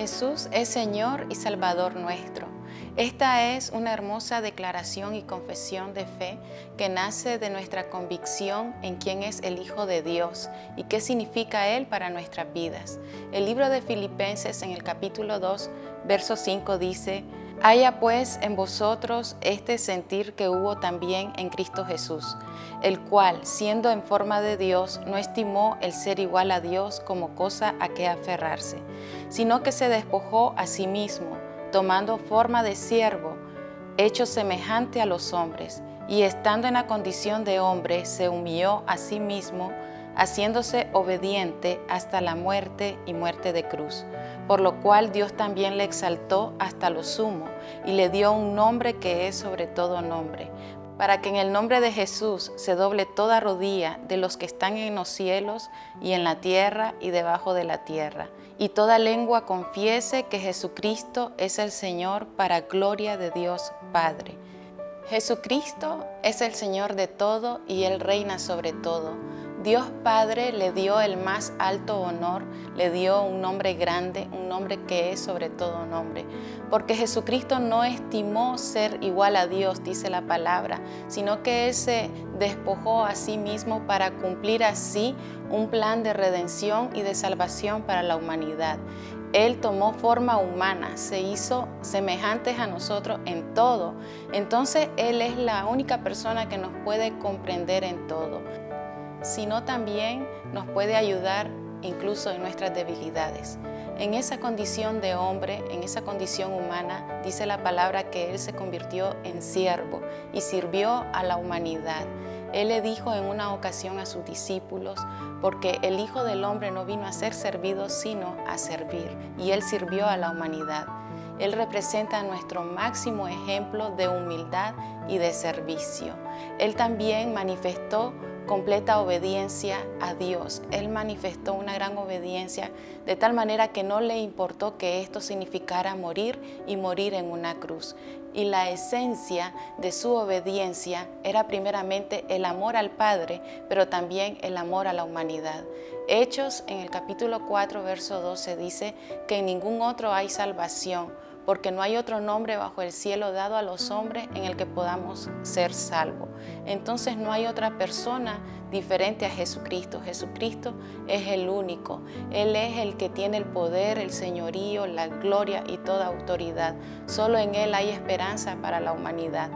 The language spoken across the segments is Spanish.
Jesús es Señor y Salvador nuestro. Esta es una hermosa declaración y confesión de fe que nace de nuestra convicción en quién es el Hijo de Dios y qué significa Él para nuestras vidas. El libro de Filipenses en el capítulo 2, verso 5 dice, Haya pues en vosotros este sentir que hubo también en Cristo Jesús, el cual, siendo en forma de Dios, no estimó el ser igual a Dios como cosa a que aferrarse, sino que se despojó a sí mismo, tomando forma de siervo, hecho semejante a los hombres, y estando en la condición de hombre, se humilló a sí mismo, haciéndose obediente hasta la muerte y muerte de cruz por lo cual Dios también le exaltó hasta lo sumo y le dio un nombre que es sobre todo nombre, para que en el nombre de Jesús se doble toda rodilla de los que están en los cielos y en la tierra y debajo de la tierra, y toda lengua confiese que Jesucristo es el Señor para gloria de Dios Padre. Jesucristo es el Señor de todo y Él reina sobre todo. Dios Padre le dio el más alto honor, le dio un nombre grande, un nombre que es sobre todo nombre, porque Jesucristo no estimó ser igual a Dios, dice la palabra, sino que Él se despojó a sí mismo para cumplir así un plan de redención y de salvación para la humanidad. Él tomó forma humana, se hizo semejantes a nosotros en todo. Entonces Él es la única persona que nos puede comprender en todo sino también nos puede ayudar incluso en nuestras debilidades. En esa condición de hombre, en esa condición humana, dice la palabra que Él se convirtió en siervo y sirvió a la humanidad. Él le dijo en una ocasión a sus discípulos, porque el Hijo del Hombre no vino a ser servido, sino a servir, y Él sirvió a la humanidad. Él representa nuestro máximo ejemplo de humildad y de servicio. Él también manifestó completa obediencia a Dios. Él manifestó una gran obediencia de tal manera que no le importó que esto significara morir y morir en una cruz. Y la esencia de su obediencia era primeramente el amor al Padre, pero también el amor a la humanidad. Hechos en el capítulo 4, verso 12 dice que en ningún otro hay salvación porque no hay otro nombre bajo el cielo dado a los hombres en el que podamos ser salvos. Entonces no hay otra persona diferente a Jesucristo. Jesucristo es el único. Él es el que tiene el poder, el señorío, la gloria y toda autoridad. Solo en Él hay esperanza para la humanidad.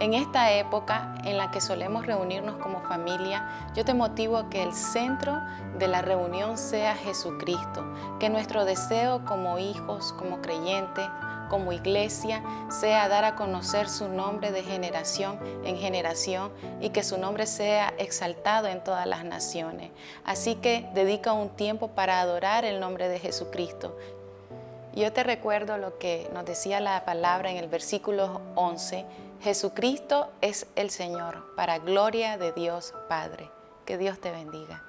En esta época en la que solemos reunirnos como familia, yo te motivo a que el centro de la reunión sea Jesucristo, que nuestro deseo como hijos, como creyentes, como iglesia, sea dar a conocer su nombre de generación en generación y que su nombre sea exaltado en todas las naciones. Así que dedica un tiempo para adorar el nombre de Jesucristo. Yo te recuerdo lo que nos decía la palabra en el versículo 11 Jesucristo es el Señor, para gloria de Dios Padre. Que Dios te bendiga.